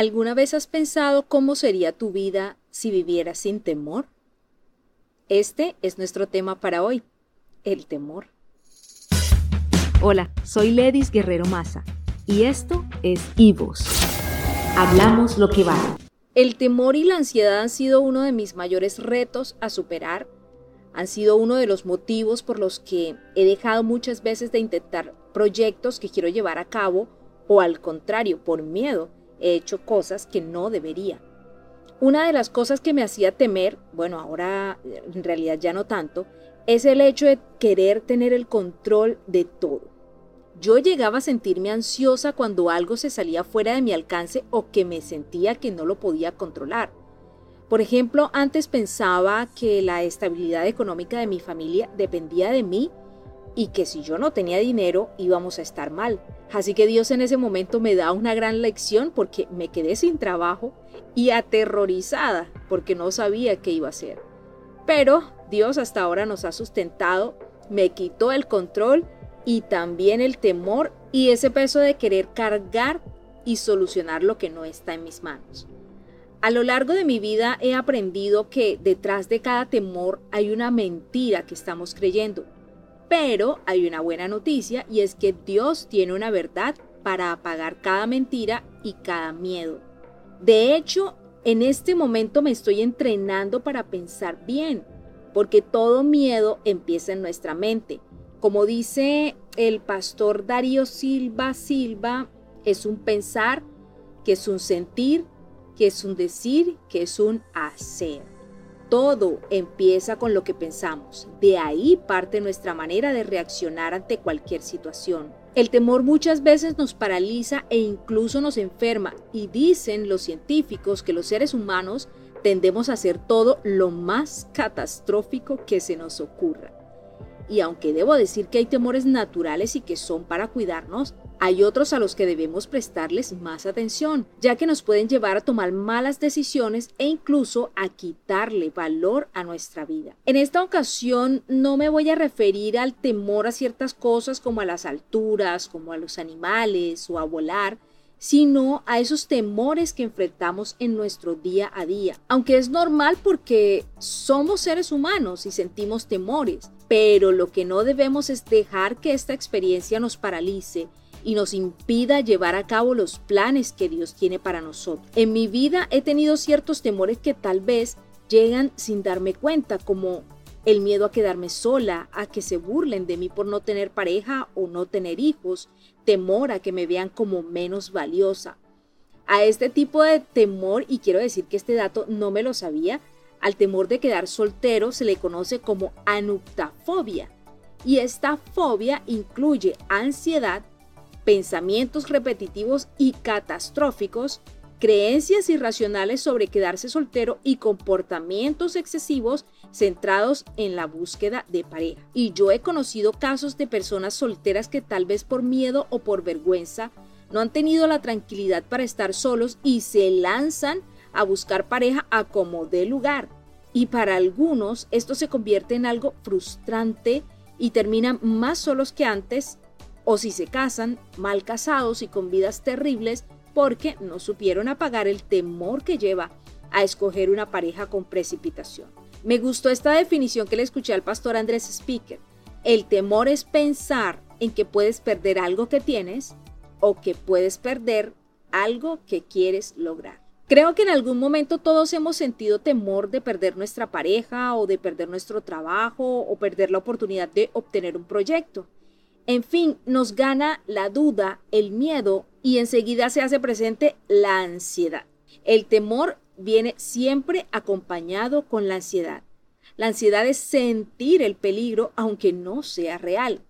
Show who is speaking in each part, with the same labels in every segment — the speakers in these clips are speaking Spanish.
Speaker 1: ¿Alguna vez has pensado cómo sería tu vida si vivieras sin temor? Este es nuestro tema para hoy, el temor.
Speaker 2: Hola, soy Ledis Guerrero Maza y esto es Ivos. Hablamos lo que vale.
Speaker 1: El temor y la ansiedad han sido uno de mis mayores retos a superar. Han sido uno de los motivos por los que he dejado muchas veces de intentar proyectos que quiero llevar a cabo o al contrario, por miedo, he hecho cosas que no debería. Una de las cosas que me hacía temer, bueno, ahora en realidad ya no tanto, es el hecho de querer tener el control de todo. Yo llegaba a sentirme ansiosa cuando algo se salía fuera de mi alcance o que me sentía que no lo podía controlar. Por ejemplo, antes pensaba que la estabilidad económica de mi familia dependía de mí y que si yo no tenía dinero íbamos a estar mal. Así que Dios en ese momento me da una gran lección porque me quedé sin trabajo y aterrorizada porque no sabía qué iba a hacer. Pero Dios hasta ahora nos ha sustentado, me quitó el control y también el temor y ese peso de querer cargar y solucionar lo que no está en mis manos. A lo largo de mi vida he aprendido que detrás de cada temor hay una mentira que estamos creyendo pero hay una buena noticia y es que Dios tiene una verdad para apagar cada mentira y cada miedo. De hecho, en este momento me estoy entrenando para pensar bien, porque todo miedo empieza en nuestra mente. Como dice el pastor Darío Silva Silva, es un pensar, que es un sentir, que es un decir, que es un hacer. Todo empieza con lo que pensamos. De ahí parte nuestra manera de reaccionar ante cualquier situación. El temor muchas veces nos paraliza e incluso nos enferma y dicen los científicos que los seres humanos tendemos a hacer todo lo más catastrófico que se nos ocurra. Y aunque debo decir que hay temores naturales y que son para cuidarnos, hay otros a los que debemos prestarles más atención, ya que nos pueden llevar a tomar malas decisiones e incluso a quitarle valor a nuestra vida. En esta ocasión no me voy a referir al temor a ciertas cosas como a las alturas, como a los animales o a volar, sino a esos temores que enfrentamos en nuestro día a día. Aunque es normal porque somos seres humanos y sentimos temores, pero lo que no debemos es dejar que esta experiencia nos paralice y nos impida llevar a cabo los planes que Dios tiene para nosotros. En mi vida he tenido ciertos temores que tal vez llegan sin darme cuenta, como el miedo a quedarme sola, a que se burlen de mí por no tener pareja o no tener hijos, temor a que me vean como menos valiosa. A este tipo de temor, y quiero decir que este dato no me lo sabía, al temor de quedar soltero se le conoce como anuptafobia. Y esta fobia incluye ansiedad, pensamientos repetitivos y catastróficos, creencias irracionales sobre quedarse soltero y comportamientos excesivos centrados en la búsqueda de pareja. Y yo he conocido casos de personas solteras que tal vez por miedo o por vergüenza no han tenido la tranquilidad para estar solos y se lanzan a buscar pareja a como dé lugar. Y para algunos esto se convierte en algo frustrante y terminan más solos que antes o si se casan, mal casados y con vidas terribles porque no supieron apagar el temor que lleva a escoger una pareja con precipitación. Me gustó esta definición que le escuché al pastor Andrés Speaker. El temor es pensar en que puedes perder algo que tienes o que puedes perder algo que quieres lograr. Creo que en algún momento todos hemos sentido temor de perder nuestra pareja o de perder nuestro trabajo o perder la oportunidad de obtener un proyecto. En fin, nos gana la duda, el miedo y enseguida se hace presente la ansiedad. El temor viene siempre acompañado con la ansiedad. La ansiedad es sentir el peligro aunque no sea real.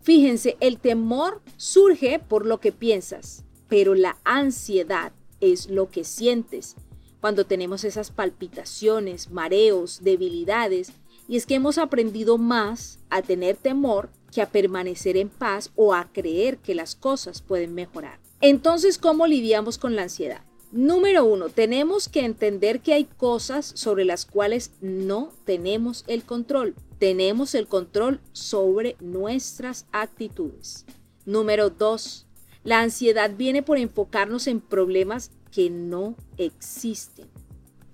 Speaker 1: Fíjense, el temor surge por lo que piensas, pero la ansiedad es lo que sientes. Cuando tenemos esas palpitaciones, mareos, debilidades, y es que hemos aprendido más a tener temor que a permanecer en paz o a creer que las cosas pueden mejorar. Entonces, ¿cómo lidiamos con la ansiedad? Número uno, tenemos que entender que hay cosas sobre las cuales no tenemos el control. Tenemos el control sobre nuestras actitudes. Número dos, la ansiedad viene por enfocarnos en problemas que no existen.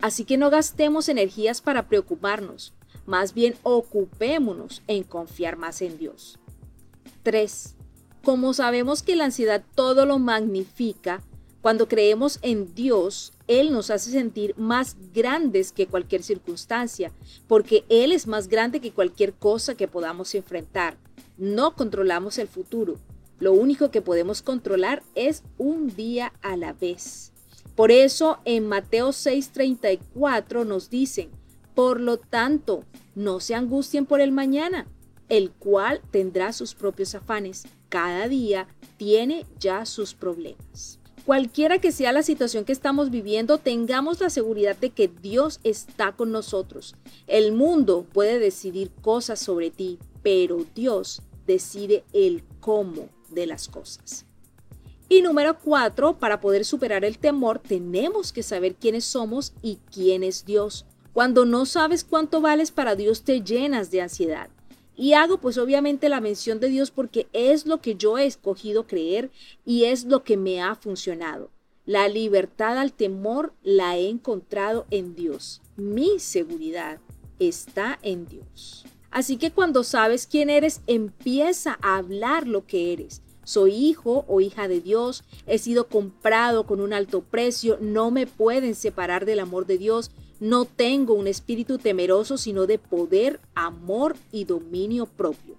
Speaker 1: Así que no gastemos energías para preocuparnos, más bien ocupémonos en confiar más en Dios. 3. Como sabemos que la ansiedad todo lo magnifica, cuando creemos en Dios, Él nos hace sentir más grandes que cualquier circunstancia, porque Él es más grande que cualquier cosa que podamos enfrentar. No controlamos el futuro. Lo único que podemos controlar es un día a la vez. Por eso en Mateo 6:34 nos dicen, por lo tanto, no se angustien por el mañana, el cual tendrá sus propios afanes. Cada día tiene ya sus problemas. Cualquiera que sea la situación que estamos viviendo, tengamos la seguridad de que Dios está con nosotros. El mundo puede decidir cosas sobre ti, pero Dios decide el cómo de las cosas. Y número cuatro, para poder superar el temor, tenemos que saber quiénes somos y quién es Dios. Cuando no sabes cuánto vales para Dios, te llenas de ansiedad. Y hago pues obviamente la mención de Dios porque es lo que yo he escogido creer y es lo que me ha funcionado. La libertad al temor la he encontrado en Dios. Mi seguridad está en Dios. Así que cuando sabes quién eres, empieza a hablar lo que eres. Soy hijo o hija de Dios, he sido comprado con un alto precio, no me pueden separar del amor de Dios, no tengo un espíritu temeroso, sino de poder, amor y dominio propio.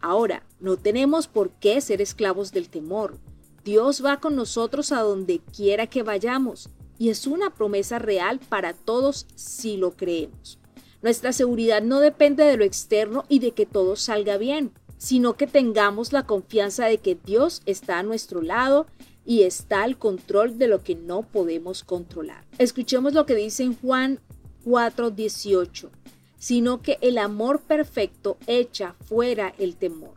Speaker 1: Ahora, no tenemos por qué ser esclavos del temor. Dios va con nosotros a donde quiera que vayamos, y es una promesa real para todos si lo creemos. Nuestra seguridad no depende de lo externo y de que todo salga bien sino que tengamos la confianza de que Dios está a nuestro lado y está al control de lo que no podemos controlar. Escuchemos lo que dice en Juan 4:18, sino que el amor perfecto echa fuera el temor.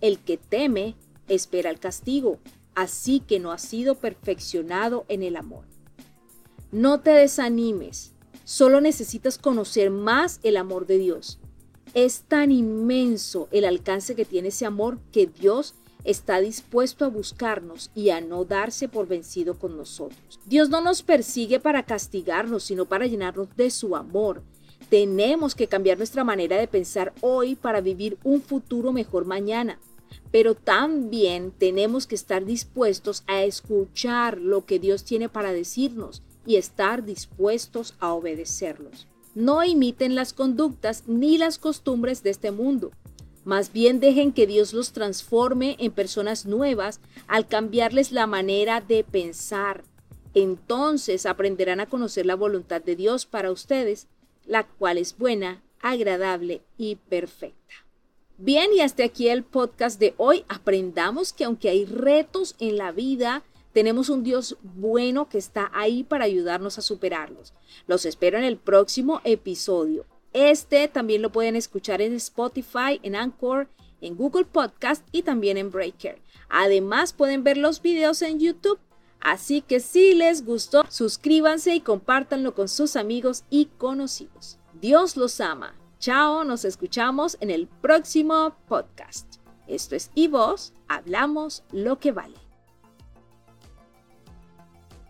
Speaker 1: El que teme espera el castigo, así que no ha sido perfeccionado en el amor. No te desanimes, solo necesitas conocer más el amor de Dios. Es tan inmenso el alcance que tiene ese amor que Dios está dispuesto a buscarnos y a no darse por vencido con nosotros. Dios no nos persigue para castigarnos, sino para llenarnos de su amor. Tenemos que cambiar nuestra manera de pensar hoy para vivir un futuro mejor mañana. Pero también tenemos que estar dispuestos a escuchar lo que Dios tiene para decirnos y estar dispuestos a obedecerlos. No imiten las conductas ni las costumbres de este mundo. Más bien dejen que Dios los transforme en personas nuevas al cambiarles la manera de pensar. Entonces aprenderán a conocer la voluntad de Dios para ustedes, la cual es buena, agradable y perfecta. Bien, y hasta aquí el podcast de hoy. Aprendamos que aunque hay retos en la vida, tenemos un Dios bueno que está ahí para ayudarnos a superarlos. Los espero en el próximo episodio. Este también lo pueden escuchar en Spotify, en Anchor, en Google Podcast y también en Breaker. Además pueden ver los videos en YouTube. Así que si les gustó, suscríbanse y compártanlo con sus amigos y conocidos. Dios los ama. Chao, nos escuchamos en el próximo podcast. Esto es Y Vos, hablamos lo que vale.